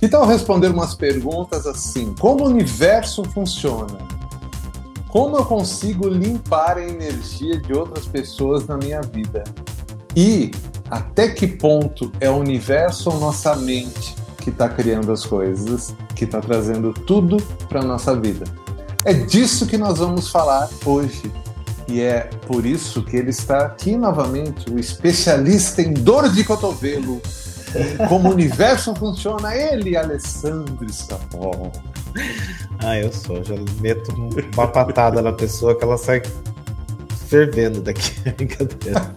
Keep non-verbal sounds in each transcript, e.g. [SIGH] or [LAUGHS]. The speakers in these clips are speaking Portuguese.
Que tal responder umas perguntas assim? Como o universo funciona? Como eu consigo limpar a energia de outras pessoas na minha vida? E até que ponto é o universo ou nossa mente que está criando as coisas, que está trazendo tudo para nossa vida? É disso que nós vamos falar hoje. E é por isso que ele está aqui novamente, o especialista em dor de cotovelo, como o universo funciona, ele, Alessandro Escapol. Ah, eu sou. Já meto uma patada na pessoa que ela sai fervendo daqui. [LAUGHS] Brincadeira.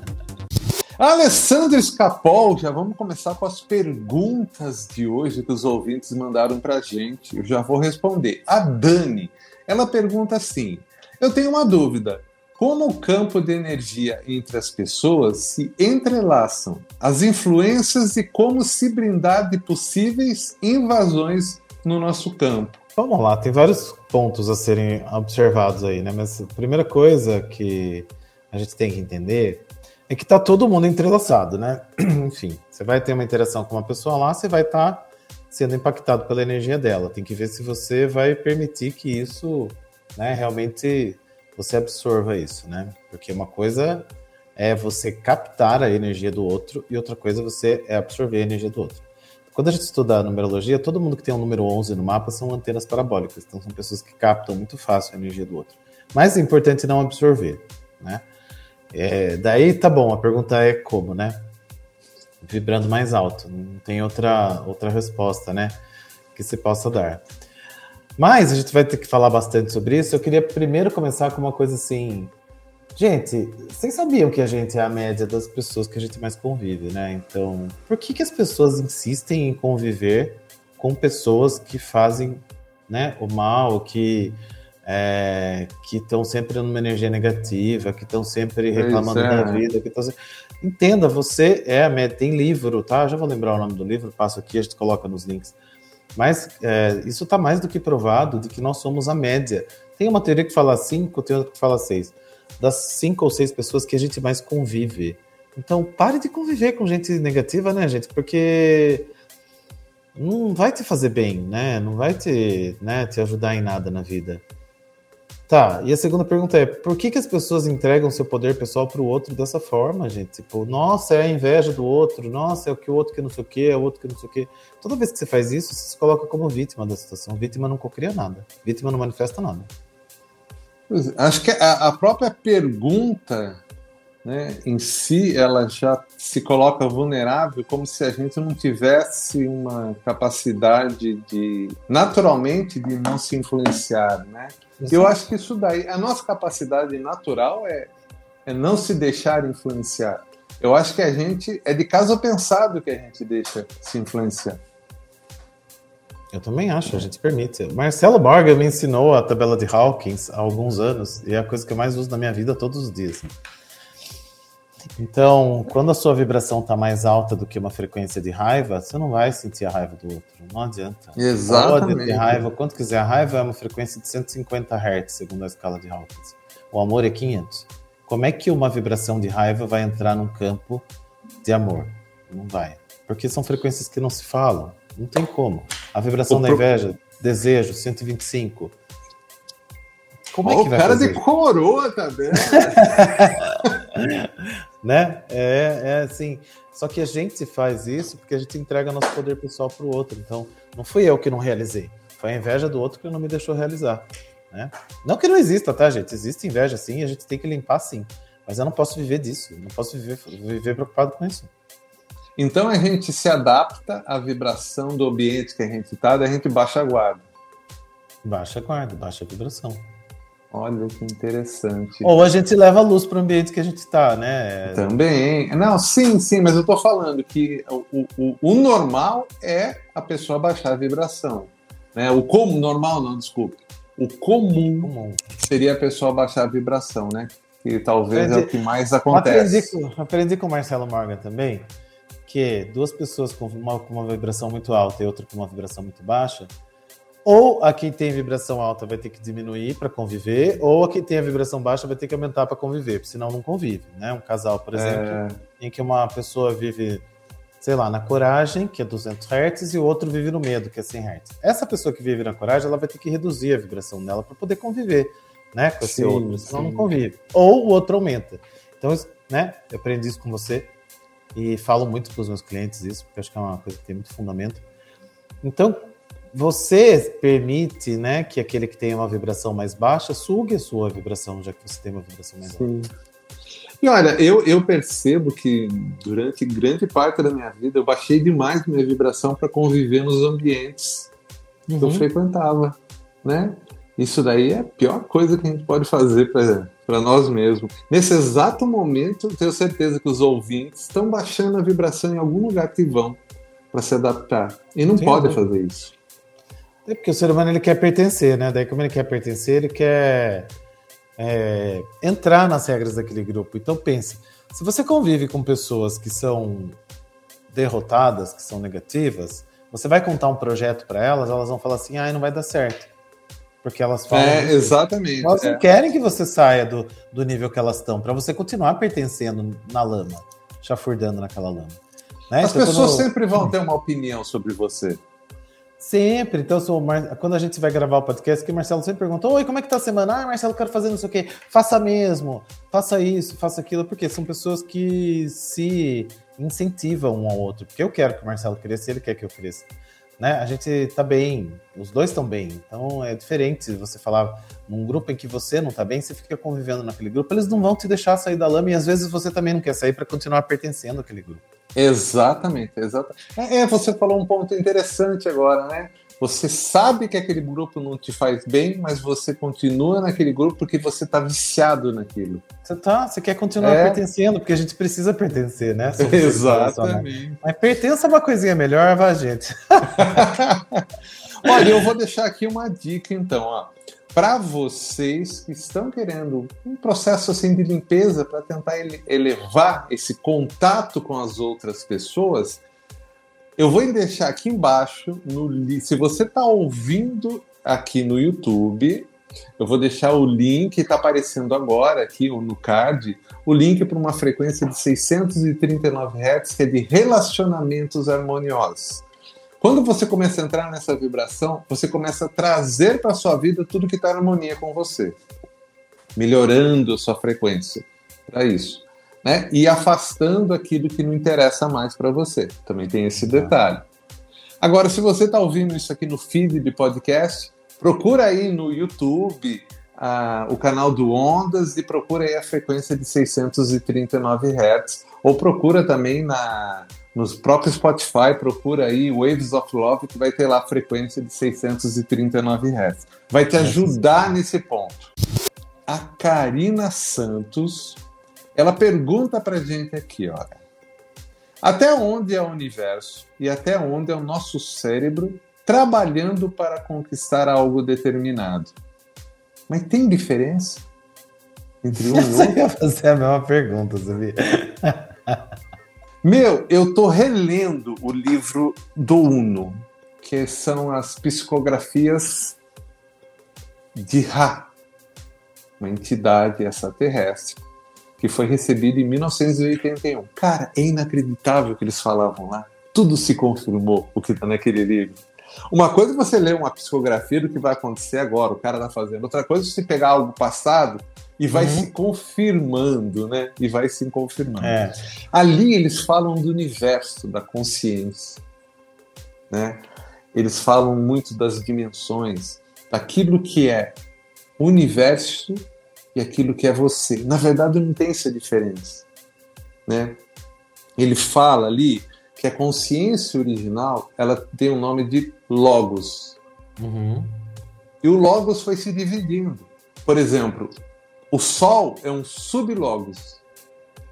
Alessandro Escapol, já vamos começar com as perguntas de hoje que os ouvintes mandaram pra gente. Eu já vou responder. A Dani, ela pergunta assim: Eu tenho uma dúvida como o campo de energia entre as pessoas se entrelaçam, as influências e como se brindar de possíveis invasões no nosso campo. Vamos lá, tem vários pontos a serem observados aí, né? Mas a primeira coisa que a gente tem que entender é que está todo mundo entrelaçado, né? [CLEARS THROAT] Enfim, você vai ter uma interação com uma pessoa lá, você vai estar tá sendo impactado pela energia dela. Tem que ver se você vai permitir que isso né, realmente você absorva isso, né? Porque uma coisa é você captar a energia do outro e outra coisa você é absorver a energia do outro. Quando a gente estuda a numerologia, todo mundo que tem um número 11 no mapa são antenas parabólicas, então são pessoas que captam muito fácil a energia do outro. Mas é importante não absorver, né? É, daí tá bom, a pergunta é como, né? Vibrando mais alto, não tem outra, outra resposta, né? Que se possa dar. Mas a gente vai ter que falar bastante sobre isso. Eu queria primeiro começar com uma coisa assim. Gente, vocês sabiam que a gente é a média das pessoas que a gente mais convive, né? Então, por que, que as pessoas insistem em conviver com pessoas que fazem né, o mal, que é, que estão sempre numa energia negativa, que estão sempre reclamando é. da vida, que estão Entenda, você é a média. Tem livro, tá? Já vou lembrar o nome do livro, passo aqui, a gente coloca nos links mas é, isso está mais do que provado de que nós somos a média. Tem uma teoria que fala cinco, tem outra que fala seis. Das cinco ou seis pessoas que a gente mais convive. Então, pare de conviver com gente negativa, né, gente? Porque não vai te fazer bem, né? Não vai te, né, te ajudar em nada na vida. Tá, e a segunda pergunta é: por que, que as pessoas entregam seu poder pessoal para o outro dessa forma, gente? Tipo, nossa, é a inveja do outro, nossa, é o que o outro que não sei o que, é o outro que não sei o que. Toda vez que você faz isso, você se coloca como vítima da situação. Vítima não cocria nada, vítima não manifesta nada. Acho que a, a própria pergunta né, em si, ela já se coloca vulnerável como se a gente não tivesse uma capacidade de, naturalmente, de não se influenciar, né? Eu acho que isso daí, a nossa capacidade natural é, é não se deixar influenciar. Eu acho que a gente, é de caso pensado que a gente deixa se influenciar. Eu também acho, a gente permite. Marcelo Morgan me ensinou a tabela de Hawkins há alguns anos e é a coisa que eu mais uso na minha vida todos os dias. Então, quando a sua vibração está mais alta do que uma frequência de raiva, você não vai sentir a raiva do outro. Não adianta. Exatamente. Pode ter raiva, quanto quiser. A raiva é uma frequência de 150 Hz, segundo a escala de Hawkins. O amor é 500. Como é que uma vibração de raiva vai entrar num campo de amor? Não vai. Porque são frequências que não se falam. Não tem como. A vibração o da inveja, desejo, 125. Como oh, é que vai o cara fazer? de coroa também. [LAUGHS] né? É, é assim. Só que a gente faz isso porque a gente entrega nosso poder pessoal para o outro. Então, não fui eu que não realizei. Foi a inveja do outro que não me deixou realizar. Né? Não que não exista, tá, gente? Existe inveja sim a gente tem que limpar sim. Mas eu não posso viver disso. não posso viver, viver preocupado com isso. Então a gente se adapta à vibração do ambiente que a gente está, daí a gente baixa a guarda. Baixa a guarda, baixa a vibração. Olha que interessante. Ou a gente leva a luz para o ambiente que a gente está, né? Também. Não, sim, sim, mas eu estou falando que o, o, o, normal é a pessoa baixar a vibração. Né? O como normal, não, desculpe. O comum, comum. seria a pessoa baixar a vibração, né? Que talvez aprendi, é o que mais acontece. Aprendi com, aprendi com o Marcelo Morgan também que duas pessoas com uma, com uma vibração muito alta e outra com uma vibração muito baixa ou a quem tem vibração alta vai ter que diminuir para conviver, ou a quem tem a vibração baixa vai ter que aumentar para conviver, senão não convive, né? Um casal, por exemplo, é... em que uma pessoa vive sei lá, na coragem, que é 200 Hz, e o outro vive no medo, que é 100 Hz. Essa pessoa que vive na coragem, ela vai ter que reduzir a vibração dela para poder conviver, né, com esse sim, outro, senão sim. não convive. Ou o outro aumenta. Então, né, eu aprendi isso com você e falo muito para os meus clientes isso, porque acho que é uma coisa que tem muito fundamento. Então, você permite, né, que aquele que tem uma vibração mais baixa sugue a sua vibração, já que você tem uma vibração mais sim. alta. E olha, eu, eu percebo que durante grande parte da minha vida eu baixei demais minha vibração para conviver nos ambientes uhum. que eu uhum. frequentava, né? Isso daí é a pior coisa que a gente pode fazer para nós mesmos. Nesse exato momento, eu tenho certeza que os ouvintes estão baixando a vibração em algum lugar que vão para se adaptar. E não Sim, pode fazer isso. É porque o ser humano ele quer pertencer, né? Daí, como ele quer pertencer, ele quer é, entrar nas regras daquele grupo. Então pense, se você convive com pessoas que são derrotadas, que são negativas, você vai contar um projeto para elas, elas vão falar assim, ah, não vai dar certo. Porque elas falam. É, exatamente. Elas é. não querem que você saia do, do nível que elas estão, para você continuar pertencendo na lama, chafurdando naquela lama. Né? As então, pessoas quando... sempre vão ter uma opinião sobre você. Sempre. Então, sou Mar... quando a gente vai gravar o podcast, que o Marcelo sempre pergunta: Oi, como é que tá a semana? Ah, Marcelo, quero fazer não sei o quê. Faça mesmo, faça isso, faça aquilo, porque são pessoas que se incentivam um ao outro. Porque eu quero que o Marcelo cresça ele quer que eu cresça. Né? A gente tá bem, os dois estão bem. Então é diferente você falar num grupo em que você não tá bem, você fica convivendo naquele grupo, eles não vão te deixar sair da lama e às vezes você também não quer sair para continuar pertencendo àquele grupo. Exatamente, exatamente. É, é, você falou um ponto interessante agora, né? Você sabe que aquele grupo não te faz bem, mas você continua naquele grupo porque você está viciado naquilo. Você tá, você quer continuar é. pertencendo, porque a gente precisa pertencer, né? [LAUGHS] Exatamente. Mas pertença é uma coisinha melhor, vai, gente. [LAUGHS] Olha, eu vou deixar aqui uma dica então, ó para vocês que estão querendo um processo assim de limpeza para tentar elevar esse contato com as outras pessoas, eu vou deixar aqui embaixo, no, se você está ouvindo aqui no YouTube, eu vou deixar o link, está aparecendo agora aqui no card, o link para uma frequência de 639 Hz, que é de relacionamentos harmoniosos. Quando você começa a entrar nessa vibração, você começa a trazer para sua vida tudo que está em harmonia com você, melhorando sua frequência para isso, né? E afastando aquilo que não interessa mais para você. Também tem esse detalhe. Agora, se você está ouvindo isso aqui no feed de podcast, procura aí no YouTube uh, o canal do Ondas e procura aí a frequência de 639 Hz, ou procura também na nos próprios Spotify, procura aí Waves of Love, que vai ter lá a frequência de 639 Hz. Vai te ajudar nesse ponto. A Karina Santos, ela pergunta pra gente aqui, olha. Até onde é o universo e até onde é o nosso cérebro trabalhando para conquistar algo determinado? Mas tem diferença entre um e outro? Eu ia fazer a mesma pergunta, sabia? Meu, eu tô relendo o livro do Uno, que são as psicografias de Ra, uma entidade extraterrestre, que foi recebida em 1981. Cara, é inacreditável o que eles falavam lá. Tudo se confirmou o que está naquele livro. Uma coisa é você ler uma psicografia do que vai acontecer agora, o cara tá fazendo. Outra coisa é você pegar algo passado e vai uhum. se confirmando, né? E vai se confirmando. É. Ali eles falam do universo, da consciência, né? Eles falam muito das dimensões, daquilo que é universo e aquilo que é você. Na verdade, não tem essa diferença, né? Ele fala ali que a consciência original ela tem o nome de logos. Uhum. E o logos foi se dividindo. Por exemplo, o Sol é um sublogos.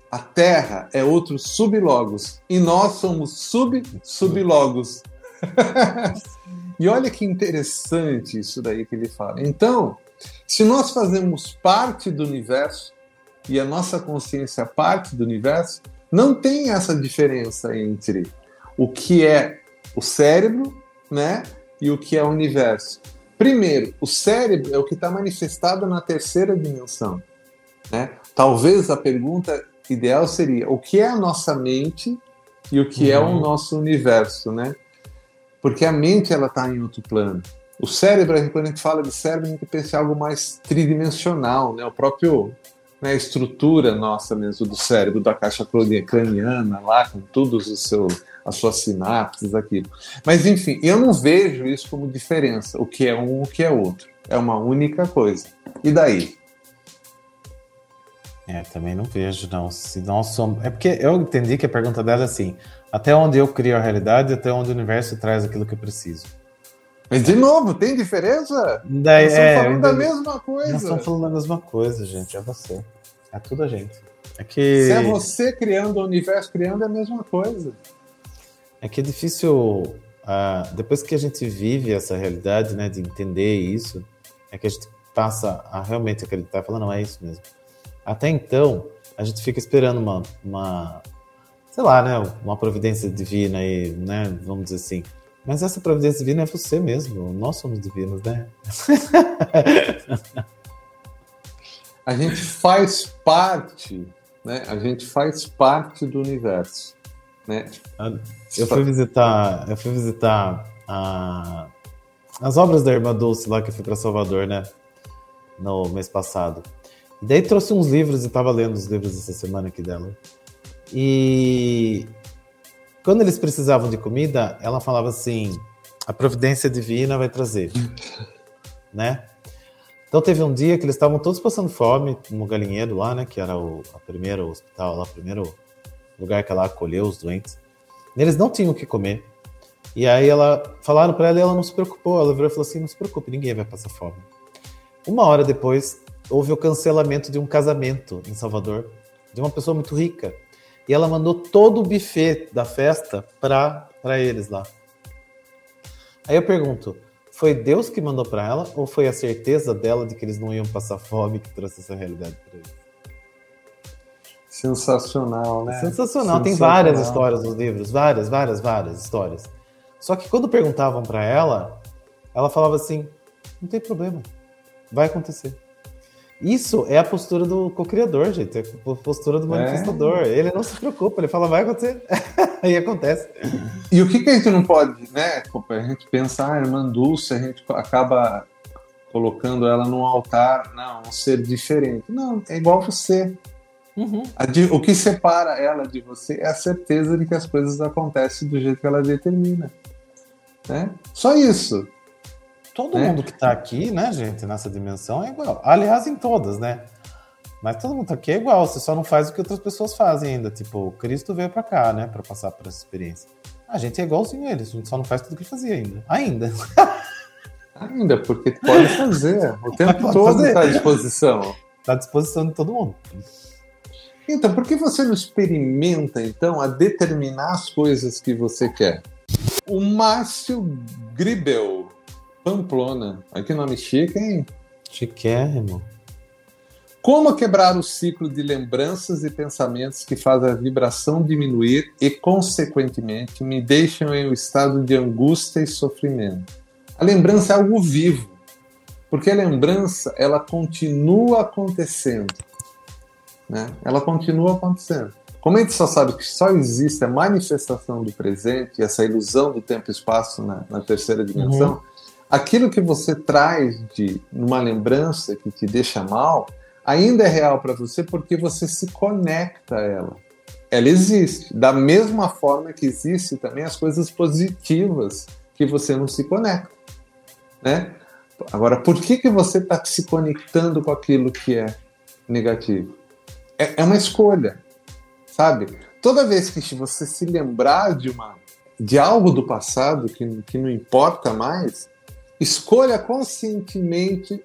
A Terra é outro sublogos. E nós somos sub-sublogos. [LAUGHS] e olha que interessante isso daí que ele fala. Então, se nós fazemos parte do universo e a nossa consciência parte do universo, não tem essa diferença entre o que é o cérebro, né, e o que é o universo. Primeiro, o cérebro é o que está manifestado na terceira dimensão. Né? Talvez a pergunta ideal seria: o que é a nossa mente e o que uhum. é o uhum. nosso universo, né? Porque a mente ela está em outro plano. O cérebro, quando a gente fala de cérebro, a gente pensa em algo mais tridimensional, né? O próprio né, estrutura nossa mesmo do cérebro, da caixa craniana, lá com todos os seus as suas sinapses, aquilo. Mas enfim, eu não vejo isso como diferença, o que é um, o que é outro. É uma única coisa. E daí? É, também não vejo, não. Se nós somos. É porque eu entendi que a pergunta dela é assim: até onde eu crio a realidade, até onde o universo traz aquilo que eu preciso. Mas, de novo, tem diferença? Daí, nós estamos é, falando da mesma coisa. Nós estamos falando da mesma coisa, gente. É você. É tudo a gente. É que... Se é você criando o universo, criando é a mesma coisa. É que é difícil. Uh, depois que a gente vive essa realidade, né, de entender isso, é que a gente passa a realmente acreditar, falando, não, é isso mesmo. Até então, a gente fica esperando uma, uma sei lá, né, uma providência divina aí, né, vamos dizer assim. Mas essa providência divina é você mesmo, nós somos divinos, né? [LAUGHS] a gente faz parte, né? A gente faz parte do universo, né? Eu fui visitar, eu fui visitar a, as obras da Irmã Dulce lá que eu fui para Salvador, né? No mês passado. E daí trouxe uns livros e estava lendo os livros essa semana aqui dela. E quando eles precisavam de comida, ela falava assim: a providência divina vai trazer, [LAUGHS] né? Então teve um dia que eles estavam todos passando fome no galinheiro lá, né? Que era o primeiro hospital, lá, o primeiro lugar que ela acolheu os doentes. E eles não tinham o que comer. E aí ela falaram para ela e ela não se preocupou. Ela virou e falou assim: não se preocupe, ninguém vai passar fome. Uma hora depois, houve o cancelamento de um casamento em Salvador de uma pessoa muito rica. E ela mandou todo o buffet da festa para eles lá. Aí eu pergunto: foi Deus que mandou para ela ou foi a certeza dela de que eles não iam passar fome que trouxe essa realidade para eles? Sensacional, né? Sensacional. Sensacional. Tem várias histórias nos livros, várias, várias, várias histórias. Só que quando perguntavam para ela, ela falava assim: não tem problema, vai acontecer. Isso é a postura do co-criador, gente. É a postura do é. manifestador. É. Ele não se preocupa, ele fala, vai acontecer. Aí [LAUGHS] acontece. E o que, que, a gente não pode, né? A gente pensar, ah, irmã Dulce, a gente acaba colocando ela num altar, não, um ser diferente. Não, é igual você. Uhum. o que separa ela de você é a certeza de que as coisas acontecem do jeito que ela determina. Né? Só isso. Todo né? mundo que está aqui, né, gente, nessa dimensão é igual. Aliás, em todas, né? Mas todo mundo aqui é igual, você só não faz o que outras pessoas fazem ainda. Tipo, Cristo veio para cá, né, para passar por essa experiência. A gente é igualzinho a eles, a gente só não faz tudo o que fazia ainda. Ainda. Ainda, porque pode fazer. O [LAUGHS] tempo todo está à disposição. Está à disposição de todo mundo. Então, por que você não experimenta, então, a determinar as coisas que você quer? O Márcio Gribel Pamplona. Olha que nome chique, hein? Chiquérrimo. Como quebrar o ciclo de lembranças e pensamentos que faz a vibração diminuir e, consequentemente, me deixam em um estado de angústia e sofrimento? A lembrança é algo vivo, porque a lembrança ela continua acontecendo, né? Ela continua acontecendo. Como a gente só sabe que só existe a manifestação do presente, essa ilusão do tempo e espaço na, na terceira dimensão, uhum aquilo que você traz de uma lembrança que te deixa mal ainda é real para você porque você se conecta a ela. Ela existe. Da mesma forma que existe também as coisas positivas que você não se conecta, né? Agora, por que que você está se conectando com aquilo que é negativo? É, é uma escolha, sabe? Toda vez que você se lembrar de uma de algo do passado que, que não importa mais, Escolha conscientemente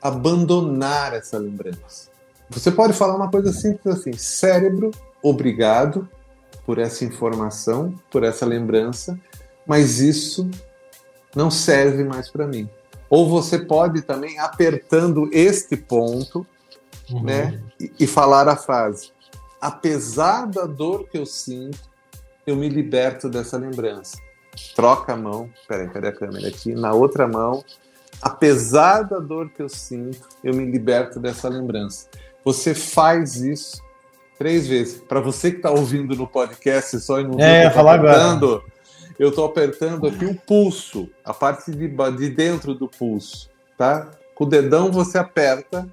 abandonar essa lembrança. Você pode falar uma coisa simples assim: cérebro, obrigado por essa informação, por essa lembrança, mas isso não serve mais para mim. Ou você pode também apertando este ponto, uhum. né, e, e falar a frase: apesar da dor que eu sinto, eu me liberto dessa lembrança troca a mão, peraí, cadê a câmera aqui? Na outra mão, apesar da dor que eu sinto, eu me liberto dessa lembrança. Você faz isso Três vezes. Para você que está ouvindo no podcast só e não é, viu, apertando, agora. eu estou apertando aqui o pulso, a parte de, de dentro do pulso, tá? Com o dedão você aperta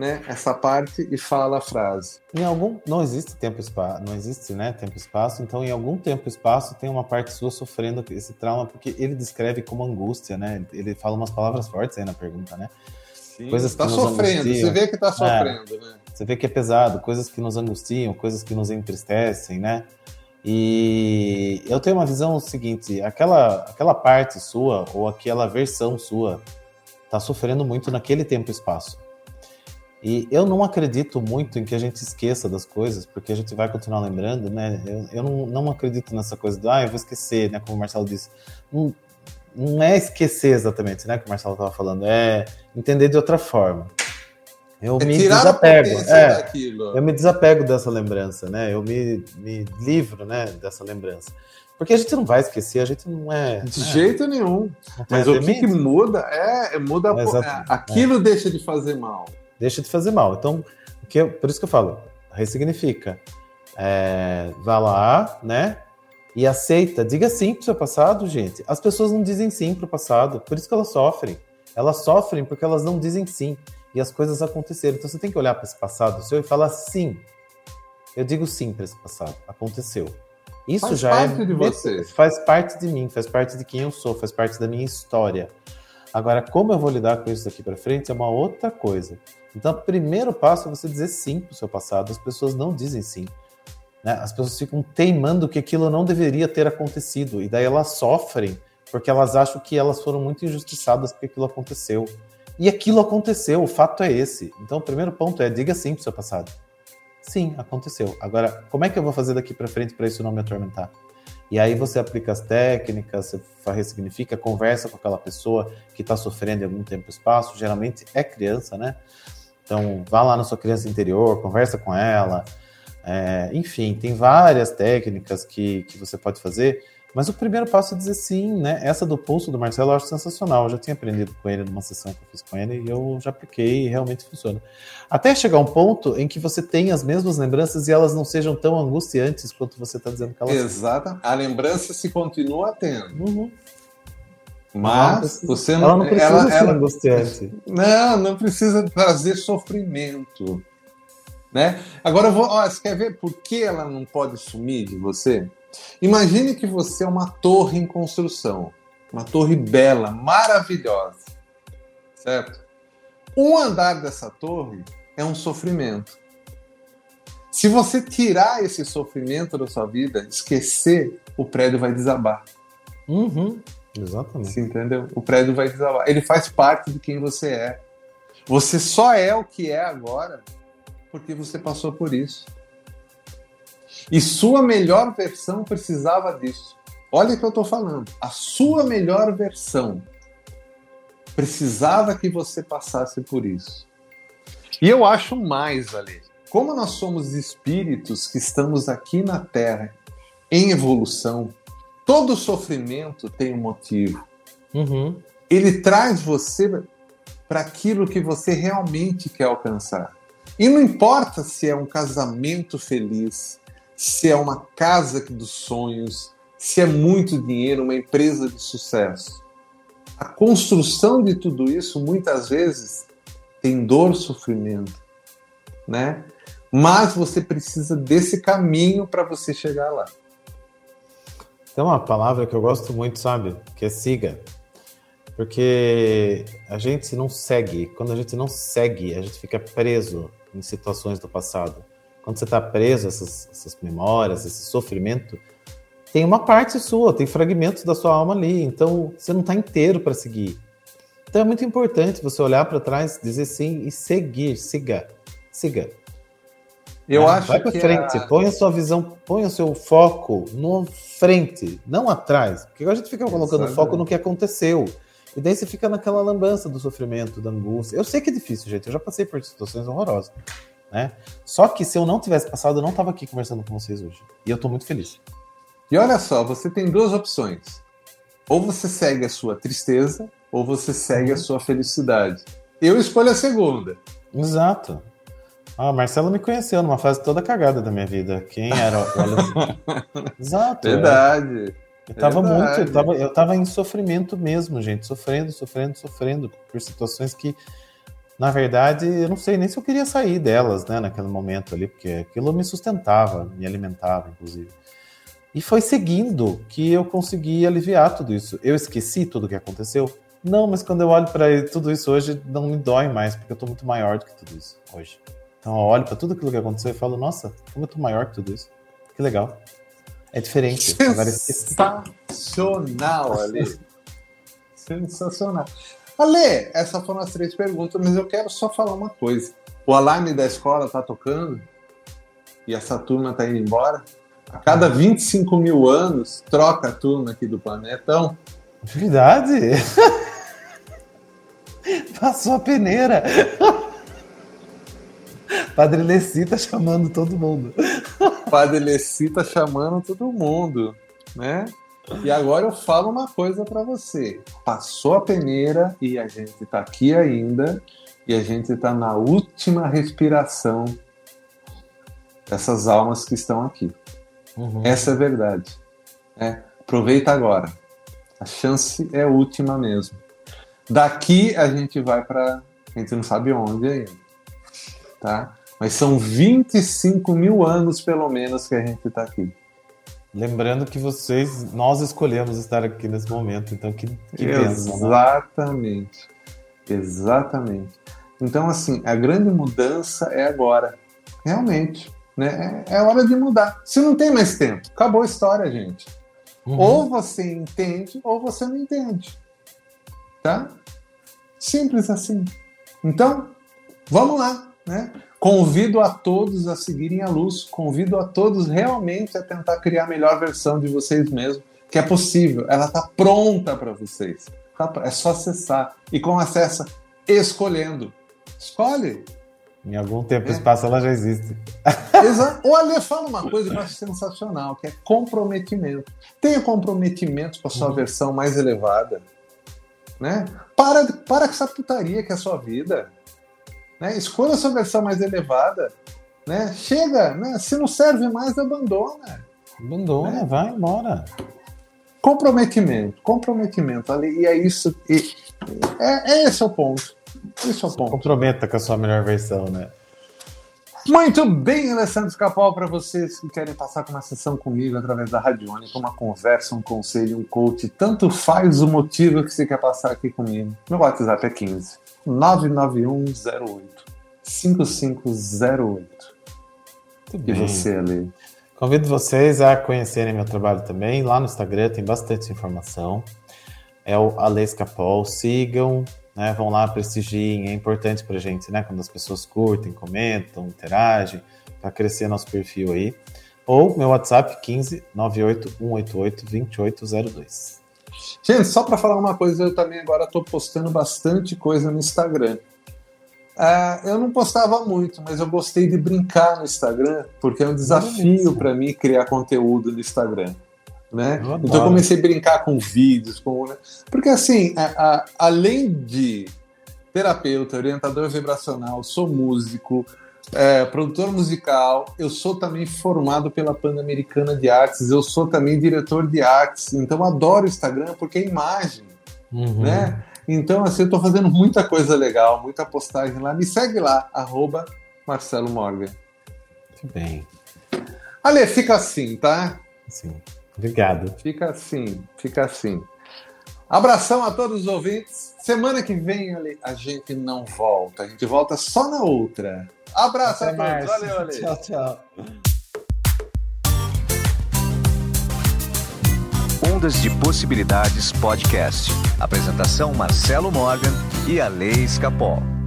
né, essa parte e fala a frase. Em algum não existe tempo espaço, não existe, né, tempo espaço, então em algum tempo espaço tem uma parte sua sofrendo esse trauma porque ele descreve como angústia, né? Ele fala umas palavras fortes aí na pergunta, né? Sim, coisas que tá sofrendo, angustiam. você vê que tá sofrendo, é, né? Você vê que é pesado, coisas que nos angustiam, coisas que nos entristecem, né? E eu tenho uma visão seguinte, aquela aquela parte sua ou aquela versão sua tá sofrendo muito naquele tempo e espaço. E eu não acredito muito em que a gente esqueça das coisas, porque a gente vai continuar lembrando, né? Eu, eu não, não acredito nessa coisa do, ah, eu vou esquecer, né? Como o Marcelo disse. Não, não é esquecer exatamente, né? Que o Marcelo estava falando, é entender de outra forma. Eu é me desapego, é, eu me desapego dessa lembrança, né? Eu me, me livro, né, dessa lembrança. Porque a gente não vai esquecer, a gente não é. De é, jeito nenhum. Mas o que, que, muda é, muda é, aquilo deixa de fazer mal deixa de fazer mal. Então, que eu, por isso que eu falo, ressignifica. É, vá lá, né? E aceita. Diga sim pro seu passado, gente. As pessoas não dizem sim pro passado, por isso que elas sofrem. Elas sofrem porque elas não dizem sim. E as coisas aconteceram. Então você tem que olhar para esse passado seu e falar sim. Eu digo sim para esse passado. Aconteceu. Isso faz já é. De você. Faz parte de mim, faz parte de quem eu sou, faz parte da minha história. Agora, como eu vou lidar com isso daqui para frente é uma outra coisa. Então, o primeiro passo é você dizer sim para o seu passado. As pessoas não dizem sim. Né? As pessoas ficam teimando que aquilo não deveria ter acontecido. E daí elas sofrem porque elas acham que elas foram muito injustiçadas porque aquilo aconteceu. E aquilo aconteceu, o fato é esse. Então, o primeiro ponto é diga sim para o seu passado. Sim, aconteceu. Agora, como é que eu vou fazer daqui para frente para isso não me atormentar? E aí você aplica as técnicas, você ressignifica, conversa com aquela pessoa que está sofrendo em algum tempo e espaço. Geralmente é criança, né? Então, vá lá na sua criança interior, conversa com ela. É, enfim, tem várias técnicas que, que você pode fazer, mas o primeiro passo é dizer sim, né? Essa do pulso do Marcelo eu acho sensacional. Eu já tinha aprendido com ele numa sessão que eu fiz com ele e eu já apliquei e realmente funciona. Até chegar um ponto em que você tem as mesmas lembranças e elas não sejam tão angustiantes quanto você está dizendo que elas Exato. A lembrança se continua tendo. Uhum. Mas você não, ela não precisa ela, ser ela, angustiante. Não, não precisa trazer sofrimento. Né? Agora eu vou. Ó, você quer ver por que ela não pode sumir de você? Imagine que você é uma torre em construção, uma torre bela, maravilhosa, certo? Um andar dessa torre é um sofrimento. Se você tirar esse sofrimento da sua vida, esquecer, o prédio vai desabar. Uhum. Exatamente. Você entendeu? O prédio vai desabar. Ele faz parte de quem você é. Você só é o que é agora porque você passou por isso. E sua melhor versão precisava disso. Olha o que eu estou falando. A sua melhor versão precisava que você passasse por isso. E eu acho mais, Ale. Como nós somos espíritos que estamos aqui na Terra em evolução, Todo sofrimento tem um motivo. Uhum. Ele traz você para aquilo que você realmente quer alcançar. E não importa se é um casamento feliz, se é uma casa dos sonhos, se é muito dinheiro, uma empresa de sucesso. A construção de tudo isso muitas vezes tem dor, sofrimento, né? Mas você precisa desse caminho para você chegar lá. Tem uma palavra que eu gosto muito, sabe? Que é siga. Porque a gente não segue. Quando a gente não segue, a gente fica preso em situações do passado. Quando você está preso a essas, essas memórias, esse sofrimento, tem uma parte sua, tem fragmentos da sua alma ali. Então você não está inteiro para seguir. Então é muito importante você olhar para trás, dizer sim e seguir, siga, siga. Eu acho vai para frente, a... põe a sua visão, põe o seu foco no frente, não atrás. Porque a gente fica colocando Exatamente. foco no que aconteceu. E daí você fica naquela lambança do sofrimento, da angústia. Eu sei que é difícil, gente. Eu já passei por situações horrorosas. Né? Só que se eu não tivesse passado, eu não estava aqui conversando com vocês hoje. E eu estou muito feliz. E olha só, você tem duas opções. Ou você segue a sua tristeza, ou você segue a uhum. sua felicidade. Eu escolho a segunda. Exato. Ah, Marcelo me conheceu numa fase toda cagada da minha vida. Quem era [LAUGHS] o Exato. É. Verdade. Eu tava Verdade. muito, eu tava, eu tava em sofrimento mesmo, gente. Sofrendo, sofrendo, sofrendo por situações que, na verdade, eu não sei nem se eu queria sair delas, né, naquele momento ali, porque aquilo me sustentava, me alimentava, inclusive. E foi seguindo que eu consegui aliviar tudo isso. Eu esqueci tudo o que aconteceu? Não, mas quando eu olho para tudo isso hoje, não me dói mais, porque eu tô muito maior do que tudo isso hoje. Então eu olho para tudo aquilo que aconteceu e falo, nossa, como eu tô maior que tudo isso. Que legal. É diferente. [LAUGHS] Sensacional, Ale. Sensacional. Ale, essas foram as três perguntas, mas eu quero só falar uma coisa. O alarme da escola tá tocando e essa turma tá indo embora. A cada 25 mil anos, troca a turma aqui do planetão. Verdade? [LAUGHS] Passou a peneira. [LAUGHS] Padre Leci tá chamando todo mundo. Padre Leci tá chamando todo mundo, né? E agora eu falo uma coisa para você. Passou a peneira e a gente tá aqui ainda e a gente tá na última respiração dessas almas que estão aqui. Uhum. Essa é a verdade. Né? Aproveita agora. A chance é última mesmo. Daqui a gente vai para a gente não sabe onde ainda, tá? Mas são 25 mil anos, pelo menos, que a gente está aqui. Lembrando que vocês, nós escolhemos estar aqui nesse momento, então que, que Exatamente. Exatamente. Então, assim, a grande mudança é agora. Realmente. Né? É, é hora de mudar. Se não tem mais tempo, acabou a história, gente. Uhum. Ou você entende, ou você não entende. Tá? Simples assim. Então, vamos lá. Né? Convido a todos a seguirem a luz, convido a todos realmente a tentar criar a melhor versão de vocês mesmos, que é possível, ela está pronta para vocês. Tá, é só acessar. E com acesso, escolhendo. Escolhe. Em algum tempo é. espaço ela já existe. [LAUGHS] Exato. O Ale fala uma coisa que eu acho sensacional, que é comprometimento. Tenha comprometimento com a sua uhum. versão mais elevada. Né? Para, para com essa putaria que é a sua vida. Né? Escolha a sua versão mais elevada. Né? Chega, né? se não serve mais, abandona. Abandona, né? vai embora. Comprometimento, comprometimento. E é isso. E é, é esse o ponto. Esse é o ponto. Comprometa com a sua melhor versão, né? Muito bem, Alessandro Escapol, para vocês que querem passar uma sessão comigo através da Radiônica, uma conversa, um conselho, um coach, tanto faz o motivo que você quer passar aqui comigo. Meu WhatsApp é 15 99108 5508. E você, Ale? Convido vocês a conhecerem meu trabalho também. Lá no Instagram tem bastante informação. É o Ale Escapol. Sigam, né? Vão lá, prestigiem. É importante pra gente, né? Quando as pessoas curtem, comentam, interagem, para crescer nosso perfil aí. Ou meu WhatsApp 15 98 188 2802. Gente, só para falar uma coisa, eu também agora estou postando bastante coisa no Instagram. Uh, eu não postava muito, mas eu gostei de brincar no Instagram, porque é um desafio para mim criar conteúdo no Instagram. Né? Eu então eu comecei a brincar com vídeos, com, né? porque assim, a, a, além de terapeuta, orientador vibracional, sou músico, é, produtor musical, eu sou também formado pela Pan-Americana de Artes, eu sou também diretor de artes, então adoro o Instagram porque é imagem, uhum. né? Então, assim, eu estou fazendo muita coisa legal, muita postagem lá. Me segue lá, arroba Marcelo Morgan. Muito bem. Ale, fica assim, tá? Sim. Obrigado. Fica assim, fica assim. Abração a todos os ouvintes. Semana que vem a gente não volta, a gente volta só na outra. Abraço Até a todos. Valeu, Ale. Tchau, tchau. Ondas de Possibilidades Podcast. Apresentação Marcelo Morgan e Ale Escapol.